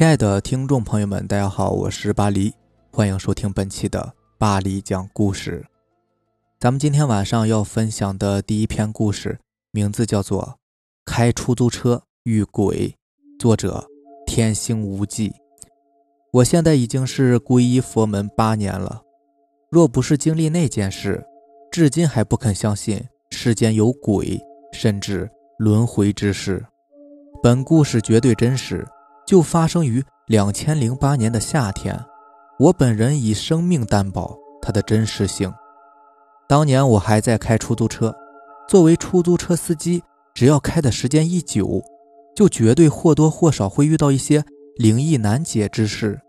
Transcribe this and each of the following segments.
亲爱的听众朋友们，大家好，我是巴黎，欢迎收听本期的巴黎讲故事。咱们今天晚上要分享的第一篇故事，名字叫做《开出租车遇鬼》，作者天星无忌。我现在已经是皈依佛门八年了，若不是经历那件事，至今还不肯相信世间有鬼，甚至轮回之事。本故事绝对真实。就发生于两千零八年的夏天，我本人以生命担保它的真实性。当年我还在开出租车，作为出租车司机，只要开的时间一久，就绝对或多或少会遇到一些灵异难解之事。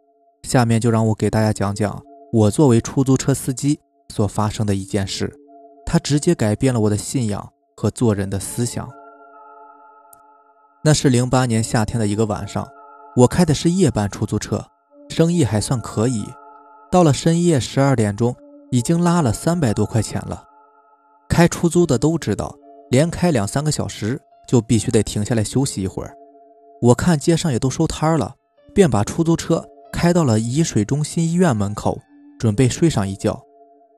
下面就让我给大家讲讲我作为出租车司机所发生的一件事，它直接改变了我的信仰和做人的思想。那是零八年夏天的一个晚上。我开的是夜班出租车，生意还算可以。到了深夜十二点钟，已经拉了三百多块钱了。开出租的都知道，连开两三个小时就必须得停下来休息一会儿。我看街上也都收摊了，便把出租车开到了沂水中心医院门口，准备睡上一觉。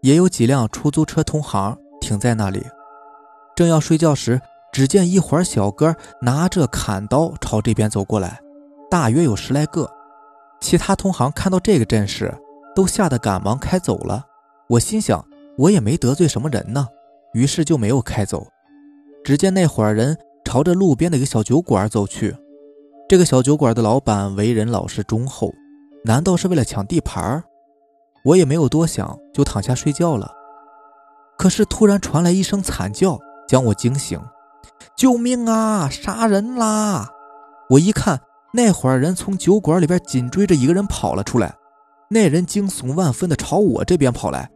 也有几辆出租车同行停在那里。正要睡觉时，只见一伙小哥拿着砍刀朝这边走过来。大约有十来个，其他同行看到这个阵势，都吓得赶忙开走了。我心想，我也没得罪什么人呢，于是就没有开走。只见那伙人朝着路边的一个小酒馆走去。这个小酒馆的老板为人老实忠厚，难道是为了抢地盘？我也没有多想，就躺下睡觉了。可是突然传来一声惨叫，将我惊醒：“救命啊！杀人啦！”我一看。那伙人从酒馆里边紧追着一个人跑了出来，那人惊悚万分的朝我这边跑来：“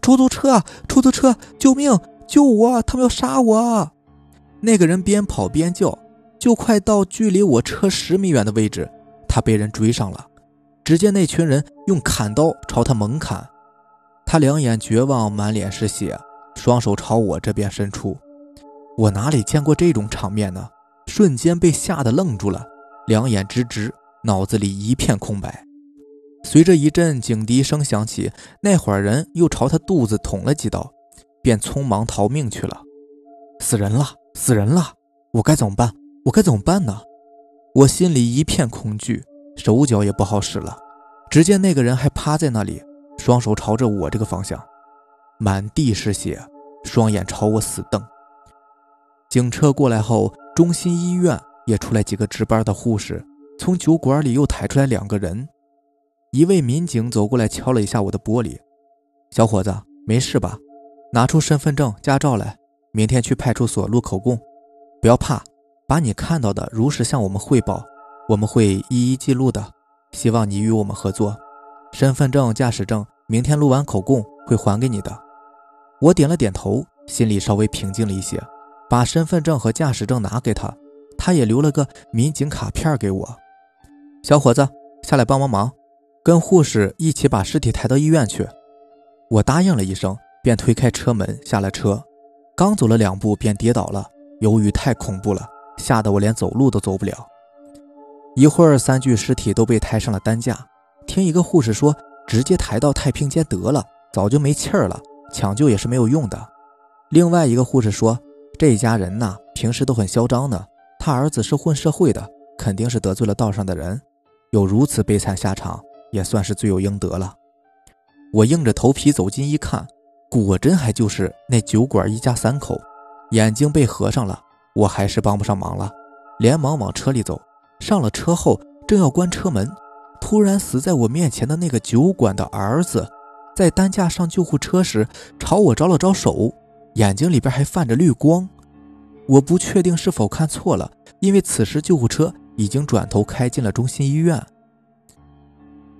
出租车，出租车，救命，救我！他们要杀我！”那个人边跑边叫，就快到距离我车十米远的位置，他被人追上了。只见那群人用砍刀朝他猛砍，他两眼绝望，满脸是血，双手朝我这边伸出。我哪里见过这种场面呢？瞬间被吓得愣住了。两眼直直，脑子里一片空白。随着一阵警笛声响起，那伙人又朝他肚子捅了几刀，便匆忙逃命去了。死人了，死人了！我该怎么办？我该怎么办呢？我心里一片恐惧，手脚也不好使了。只见那个人还趴在那里，双手朝着我这个方向，满地是血，双眼朝我死瞪。警车过来后，中心医院。也出来几个值班的护士，从酒馆里又抬出来两个人。一位民警走过来敲了一下我的玻璃：“小伙子，没事吧？拿出身份证、驾照来，明天去派出所录口供。不要怕，把你看到的如实向我们汇报，我们会一一记录的。希望你与我们合作。身份证、驾驶证，明天录完口供会还给你的。”我点了点头，心里稍微平静了一些，把身份证和驾驶证拿给他。他也留了个民警卡片给我，小伙子，下来帮帮忙，跟护士一起把尸体抬到医院去。我答应了一声，便推开车门下了车。刚走了两步，便跌倒了。由于太恐怖了，吓得我连走路都走不了。一会儿，三具尸体都被抬上了担架。听一个护士说，直接抬到太平间得了，早就没气儿了，抢救也是没有用的。另外一个护士说，这一家人呐，平时都很嚣张的。他儿子是混社会的，肯定是得罪了道上的人，有如此悲惨下场，也算是罪有应得了。我硬着头皮走近一看，果真还就是那酒馆一家三口，眼睛被合上了。我还是帮不上忙了，连忙往车里走。上了车后，正要关车门，突然死在我面前的那个酒馆的儿子，在担架上救护车时朝我招了招手，眼睛里边还泛着绿光。我不确定是否看错了，因为此时救护车已经转头开进了中心医院。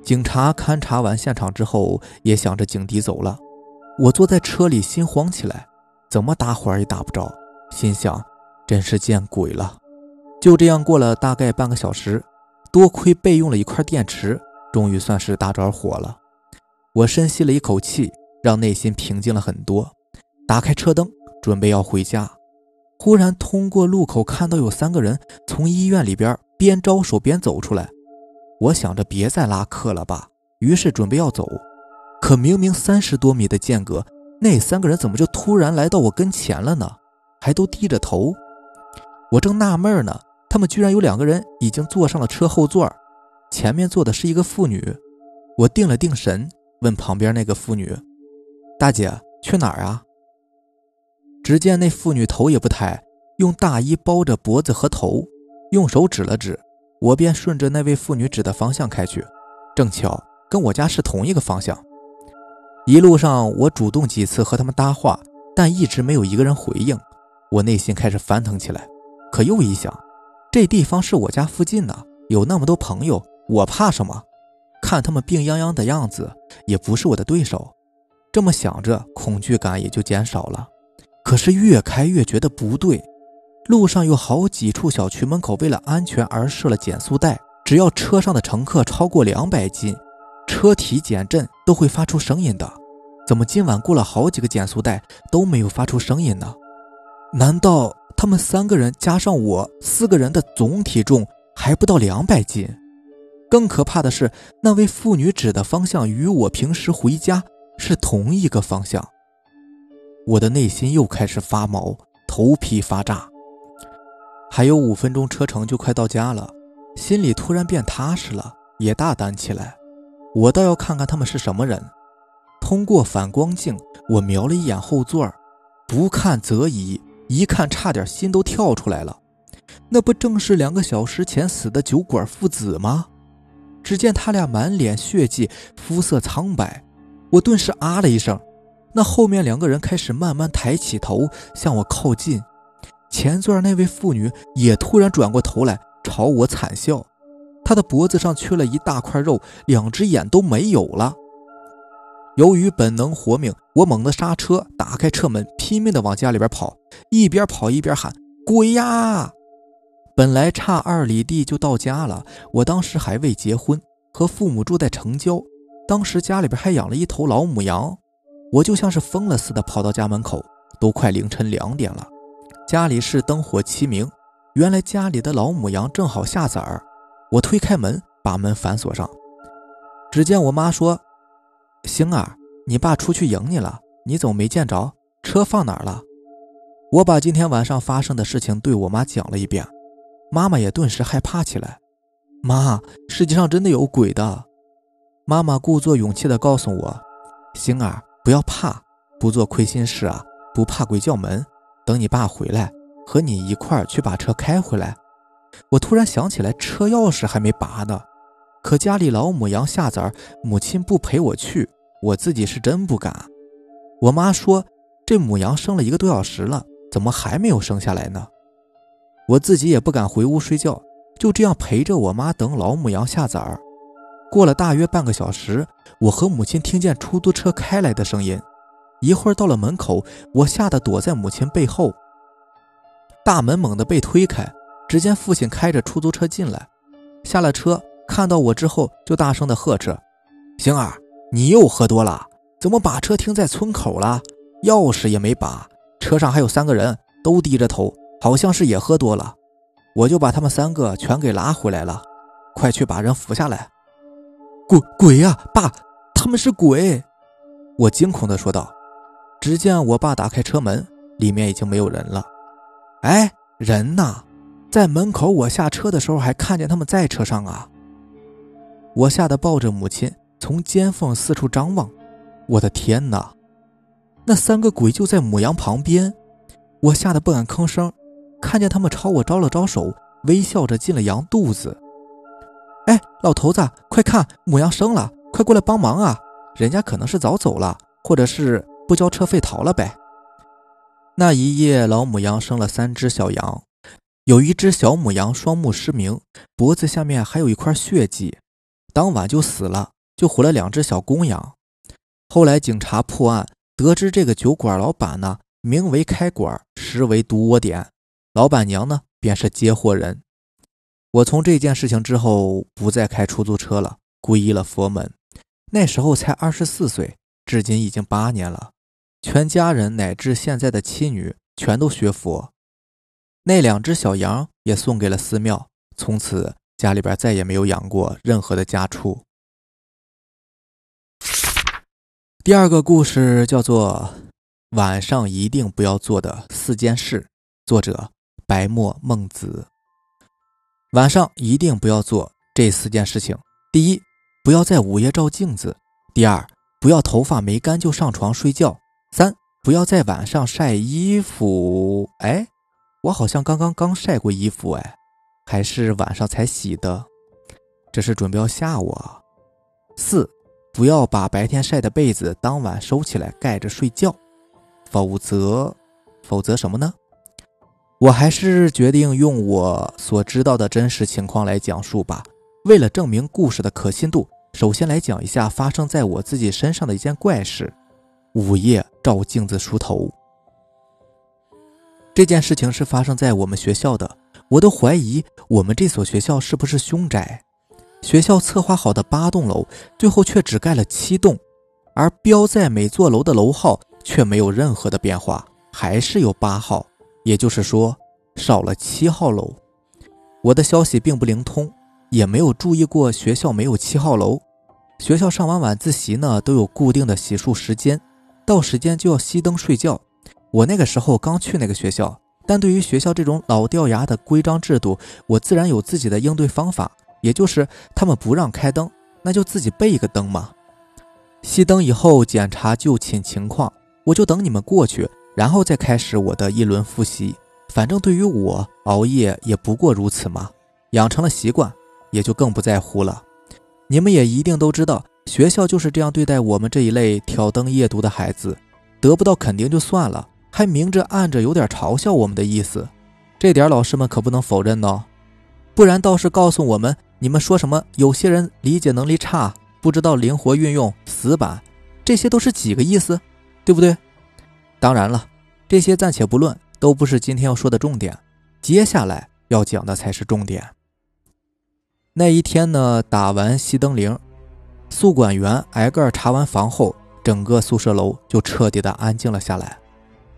警察勘察完现场之后，也想着警笛走了。我坐在车里，心慌起来，怎么打火也打不着，心想真是见鬼了。就这样过了大概半个小时，多亏备用了一块电池，终于算是打着火了。我深吸了一口气，让内心平静了很多，打开车灯，准备要回家。忽然通过路口看到有三个人从医院里边边招手边走出来，我想着别再拉客了吧，于是准备要走，可明明三十多米的间隔，那三个人怎么就突然来到我跟前了呢？还都低着头。我正纳闷呢，他们居然有两个人已经坐上了车后座，前面坐的是一个妇女。我定了定神，问旁边那个妇女：“大姐，去哪儿啊？”只见那妇女头也不抬，用大衣包着脖子和头，用手指了指，我便顺着那位妇女指的方向开去。正巧跟我家是同一个方向。一路上我主动几次和他们搭话，但一直没有一个人回应。我内心开始翻腾起来，可又一想，这地方是我家附近呢，有那么多朋友，我怕什么？看他们病殃殃的样子，也不是我的对手。这么想着，恐惧感也就减少了。可是越开越觉得不对，路上有好几处小区门口为了安全而设了减速带，只要车上的乘客超过两百斤，车体减震都会发出声音的。怎么今晚过了好几个减速带都没有发出声音呢？难道他们三个人加上我四个人的总体重还不到两百斤？更可怕的是，那位妇女指的方向与我平时回家是同一个方向。我的内心又开始发毛，头皮发炸。还有五分钟车程就快到家了，心里突然变踏实了，也大胆起来。我倒要看看他们是什么人。通过反光镜，我瞄了一眼后座，不看则已，一看差点心都跳出来了。那不正是两个小时前死的酒馆父子吗？只见他俩满脸血迹，肤色苍白，我顿时啊了一声。那后面两个人开始慢慢抬起头向我靠近，前座那位妇女也突然转过头来朝我惨笑，她的脖子上缺了一大块肉，两只眼都没有了。由于本能活命，我猛地刹车，打开车门，拼命地往家里边跑，一边跑一边喊：“鬼呀！”本来差二里地就到家了，我当时还未结婚，和父母住在城郊，当时家里边还养了一头老母羊。我就像是疯了似的跑到家门口，都快凌晨两点了，家里是灯火齐明。原来家里的老母羊正好下崽儿。我推开门，把门反锁上。只见我妈说：“星儿，你爸出去迎你了，你怎么没见着？车放哪儿了？”我把今天晚上发生的事情对我妈讲了一遍，妈妈也顿时害怕起来。妈，世界上真的有鬼的。妈妈故作勇气地告诉我：“星儿。”不要怕，不做亏心事啊！不怕鬼叫门，等你爸回来，和你一块儿去把车开回来。我突然想起来，车钥匙还没拔呢，可家里老母羊下崽，母亲不陪我去，我自己是真不敢。我妈说，这母羊生了一个多小时了，怎么还没有生下来呢？我自己也不敢回屋睡觉，就这样陪着我妈等老母羊下崽儿。过了大约半个小时，我和母亲听见出租车开来的声音。一会儿到了门口，我吓得躲在母亲背后。大门猛地被推开，只见父亲开着出租车进来，下了车，看到我之后就大声的呵斥：“星儿，你又喝多了，怎么把车停在村口了？钥匙也没拔，车上还有三个人，都低着头，好像是也喝多了。我就把他们三个全给拉回来了，快去把人扶下来。”鬼鬼呀，爸，他们是鬼！我惊恐地说道。只见我爸打开车门，里面已经没有人了。哎，人呢？在门口。我下车的时候还看见他们在车上啊！我吓得抱着母亲，从尖缝四处张望。我的天哪！那三个鬼就在母羊旁边。我吓得不敢吭声，看见他们朝我招了招手，微笑着进了羊肚子。哎，老头子，快看，母羊生了，快过来帮忙啊！人家可能是早走了，或者是不交车费逃了呗。那一夜，老母羊生了三只小羊，有一只小母羊双目失明，脖子下面还有一块血迹，当晚就死了，就活了两只小公羊。后来警察破案，得知这个酒馆老板呢，名为开馆，实为毒窝点，老板娘呢，便是接货人。我从这件事情之后不再开出租车了，皈依了佛门。那时候才二十四岁，至今已经八年了。全家人乃至现在的妻女全都学佛。那两只小羊也送给了寺庙，从此家里边再也没有养过任何的家畜。第二个故事叫做“晚上一定不要做的四件事”，作者白墨孟子。晚上一定不要做这四件事情：第一，不要在午夜照镜子；第二，不要头发没干就上床睡觉；三，不要在晚上晒衣服。哎，我好像刚刚刚晒过衣服，哎，还是晚上才洗的，这是准备要吓我。四。不要把白天晒的被子当晚收起来盖着睡觉，否则，否则什么呢？我还是决定用我所知道的真实情况来讲述吧。为了证明故事的可信度，首先来讲一下发生在我自己身上的一件怪事：午夜照镜子梳头。这件事情是发生在我们学校的，我都怀疑我们这所学校是不是凶宅。学校策划好的八栋楼，最后却只盖了七栋，而标在每座楼的楼号却没有任何的变化，还是有八号，也就是说少了七号楼。我的消息并不灵通，也没有注意过学校没有七号楼。学校上完晚自习呢，都有固定的洗漱时间，到时间就要熄灯睡觉。我那个时候刚去那个学校，但对于学校这种老掉牙的规章制度，我自然有自己的应对方法。也就是他们不让开灯，那就自己备一个灯嘛。熄灯以后检查就寝情况，我就等你们过去，然后再开始我的一轮复习。反正对于我熬夜也不过如此嘛，养成了习惯，也就更不在乎了。你们也一定都知道，学校就是这样对待我们这一类挑灯夜读的孩子，得不到肯定就算了，还明着暗着有点嘲笑我们的意思，这点老师们可不能否认呢。不然倒是告诉我们。你们说什么？有些人理解能力差，不知道灵活运用，死板，这些都是几个意思，对不对？当然了，这些暂且不论，都不是今天要说的重点。接下来要讲的才是重点。那一天呢，打完熄灯铃，宿管员挨个查完房后，整个宿舍楼就彻底的安静了下来。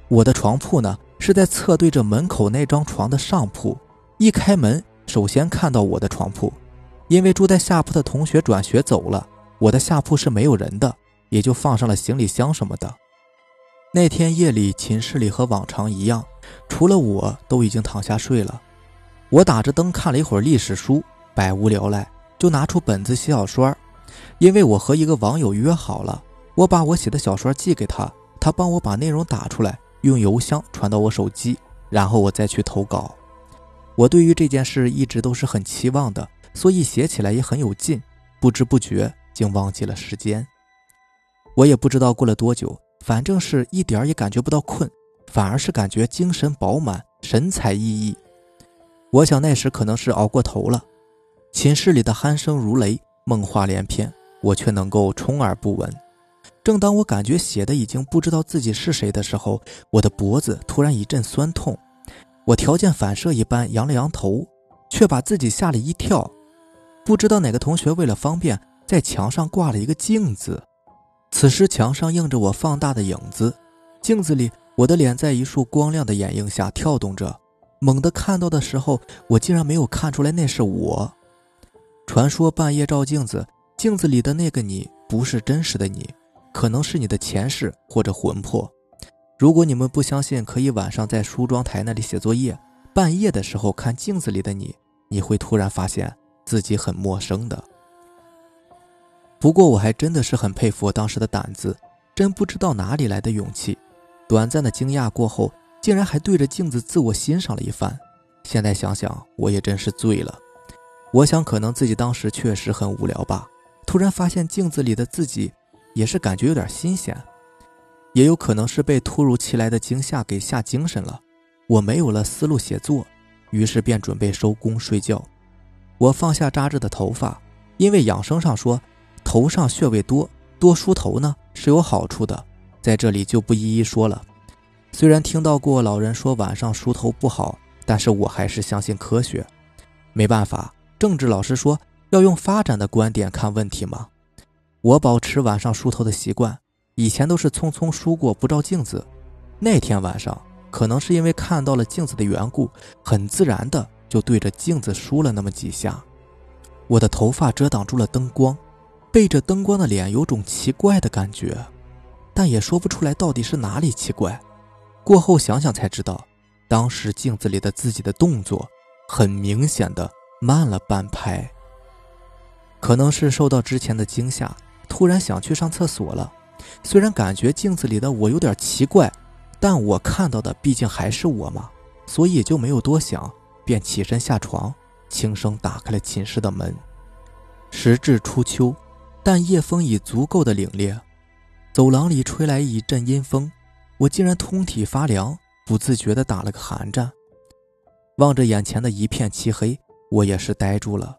我的床铺呢，是在侧对着门口那张床的上铺，一开门，首先看到我的床铺。因为住在下铺的同学转学走了，我的下铺是没有人的，也就放上了行李箱什么的。那天夜里，寝室里和往常一样，除了我都已经躺下睡了。我打着灯看了一会儿历史书，百无聊赖，就拿出本子写小说。因为我和一个网友约好了，我把我写的小说寄给他，他帮我把内容打出来，用邮箱传到我手机，然后我再去投稿。我对于这件事一直都是很期望的。所以写起来也很有劲，不知不觉竟忘记了时间。我也不知道过了多久，反正是一点儿也感觉不到困，反而是感觉精神饱满，神采奕奕。我想那时可能是熬过头了。寝室里的鼾声如雷，梦话连篇，我却能够充耳不闻。正当我感觉写的已经不知道自己是谁的时候，我的脖子突然一阵酸痛，我条件反射一般扬了扬头，却把自己吓了一跳。不知道哪个同学为了方便，在墙上挂了一个镜子。此时墙上映着我放大的影子，镜子里我的脸在一束光亮的掩映下跳动着。猛地看到的时候，我竟然没有看出来那是我。传说半夜照镜子，镜子里的那个你不是真实的你，可能是你的前世或者魂魄。如果你们不相信，可以晚上在梳妆台那里写作业，半夜的时候看镜子里的你，你会突然发现。自己很陌生的，不过我还真的是很佩服我当时的胆子，真不知道哪里来的勇气。短暂的惊讶过后，竟然还对着镜子自我欣赏了一番。现在想想，我也真是醉了。我想，可能自己当时确实很无聊吧。突然发现镜子里的自己，也是感觉有点新鲜，也有可能是被突如其来的惊吓给吓精神了。我没有了思路写作，于是便准备收工睡觉。我放下扎着的头发，因为养生上说，头上穴位多，多梳头呢是有好处的，在这里就不一一说了。虽然听到过老人说晚上梳头不好，但是我还是相信科学。没办法，政治老师说要用发展的观点看问题嘛。我保持晚上梳头的习惯，以前都是匆匆梳过不照镜子。那天晚上，可能是因为看到了镜子的缘故，很自然的。就对着镜子梳了那么几下，我的头发遮挡住了灯光，背着灯光的脸有种奇怪的感觉，但也说不出来到底是哪里奇怪。过后想想才知道，当时镜子里的自己的动作很明显的慢了半拍。可能是受到之前的惊吓，突然想去上厕所了。虽然感觉镜子里的我有点奇怪，但我看到的毕竟还是我嘛，所以就没有多想，便起身下床，轻声打开了寝室的门。时至初秋，但夜风已足够的凛冽，走廊里吹来一阵阴风，我竟然通体发凉，不自觉地打了个寒战。望着眼前的一片漆黑，我也是呆住了。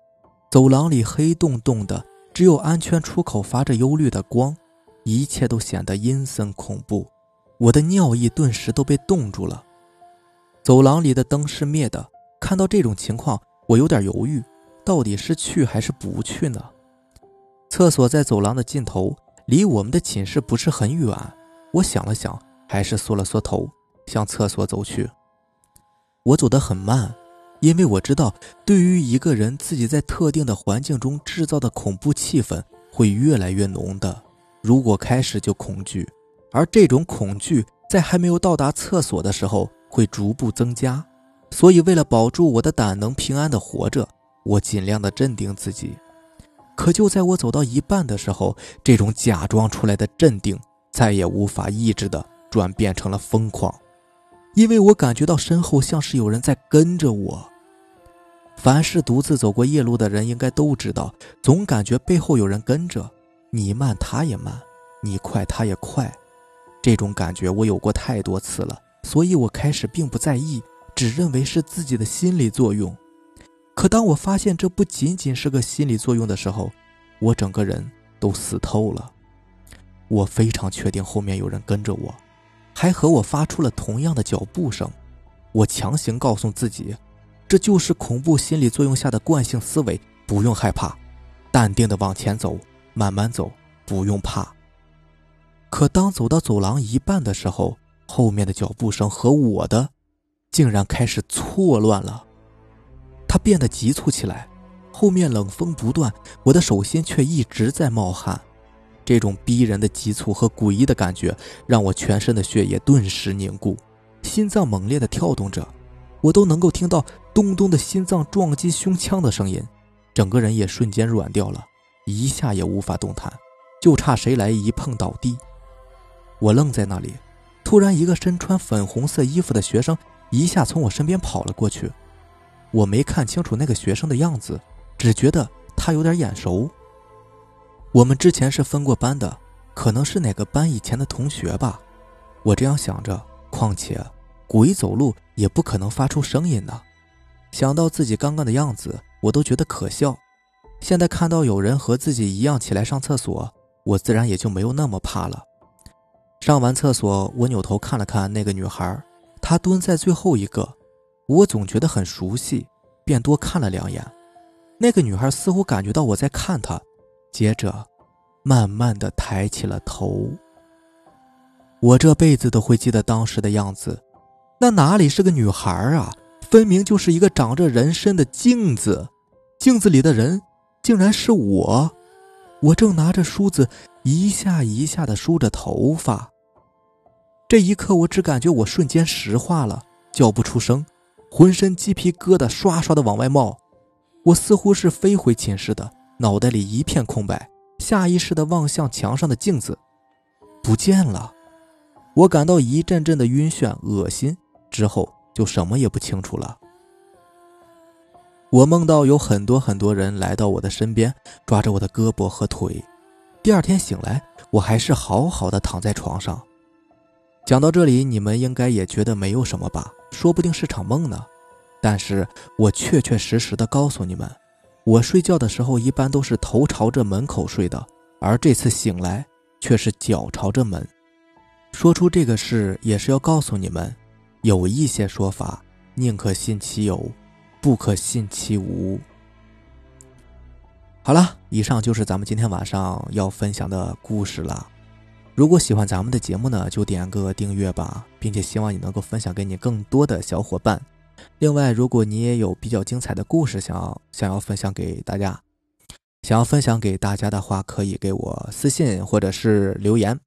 走廊里黑洞洞的，只有安全出口发着忧虑的光，一切都显得阴森恐怖。我的尿意顿时都被冻住了。走廊里的灯是灭的，看到这种情况，我有点犹豫，到底是去还是不去呢？厕所在走廊的尽头，离我们的寝室不是很远。我想了想，还是缩了缩头，向厕所走去。我走得很慢。因为我知道，对于一个人，自己在特定的环境中制造的恐怖气氛会越来越浓的。如果开始就恐惧，而这种恐惧在还没有到达厕所的时候会逐步增加，所以为了保住我的胆能平安的活着，我尽量的镇定自己。可就在我走到一半的时候，这种假装出来的镇定再也无法抑制的转变成了疯狂，因为我感觉到身后像是有人在跟着我。凡是独自走过夜路的人，应该都知道，总感觉背后有人跟着，你慢他也慢，你快他也快。这种感觉我有过太多次了，所以我开始并不在意，只认为是自己的心理作用。可当我发现这不仅仅是个心理作用的时候，我整个人都死透了。我非常确定后面有人跟着我，还和我发出了同样的脚步声。我强行告诉自己。这就是恐怖心理作用下的惯性思维，不用害怕，淡定的往前走，慢慢走，不用怕。可当走到走廊一半的时候，后面的脚步声和我的，竟然开始错乱了，它变得急促起来，后面冷风不断，我的手心却一直在冒汗，这种逼人的急促和诡异的感觉，让我全身的血液顿时凝固，心脏猛烈的跳动着。我都能够听到咚咚的心脏撞击胸腔的声音，整个人也瞬间软掉了，一下也无法动弹，就差谁来一碰倒地。我愣在那里，突然一个身穿粉红色衣服的学生一下从我身边跑了过去。我没看清楚那个学生的样子，只觉得他有点眼熟。我们之前是分过班的，可能是哪个班以前的同学吧。我这样想着，况且。鬼走路也不可能发出声音呢。想到自己刚刚的样子，我都觉得可笑。现在看到有人和自己一样起来上厕所，我自然也就没有那么怕了。上完厕所，我扭头看了看那个女孩，她蹲在最后一个，我总觉得很熟悉，便多看了两眼。那个女孩似乎感觉到我在看她，接着慢慢的抬起了头。我这辈子都会记得当时的样子。那哪里是个女孩啊？分明就是一个长着人身的镜子，镜子里的人竟然是我。我正拿着梳子一下一下的梳着头发。这一刻，我只感觉我瞬间石化了，叫不出声，浑身鸡皮疙瘩刷刷的往外冒。我似乎是飞回寝室的，脑袋里一片空白，下意识的望向墙上的镜子，不见了。我感到一阵阵的晕眩、恶心。之后就什么也不清楚了。我梦到有很多很多人来到我的身边，抓着我的胳膊和腿。第二天醒来，我还是好好的躺在床上。讲到这里，你们应该也觉得没有什么吧？说不定是场梦呢。但是我确确实实的告诉你们，我睡觉的时候一般都是头朝着门口睡的，而这次醒来却是脚朝着门。说出这个事，也是要告诉你们。有一些说法，宁可信其有，不可信其无。好了，以上就是咱们今天晚上要分享的故事了。如果喜欢咱们的节目呢，就点个订阅吧，并且希望你能够分享给你更多的小伙伴。另外，如果你也有比较精彩的故事想要想要分享给大家，想要分享给大家的话，可以给我私信或者是留言，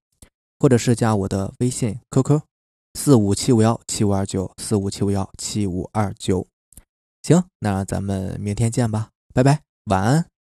或者是加我的微信 QQ 四五七五幺七五二九四五七五幺七五二九。行，那咱们明天见吧，拜拜，晚安。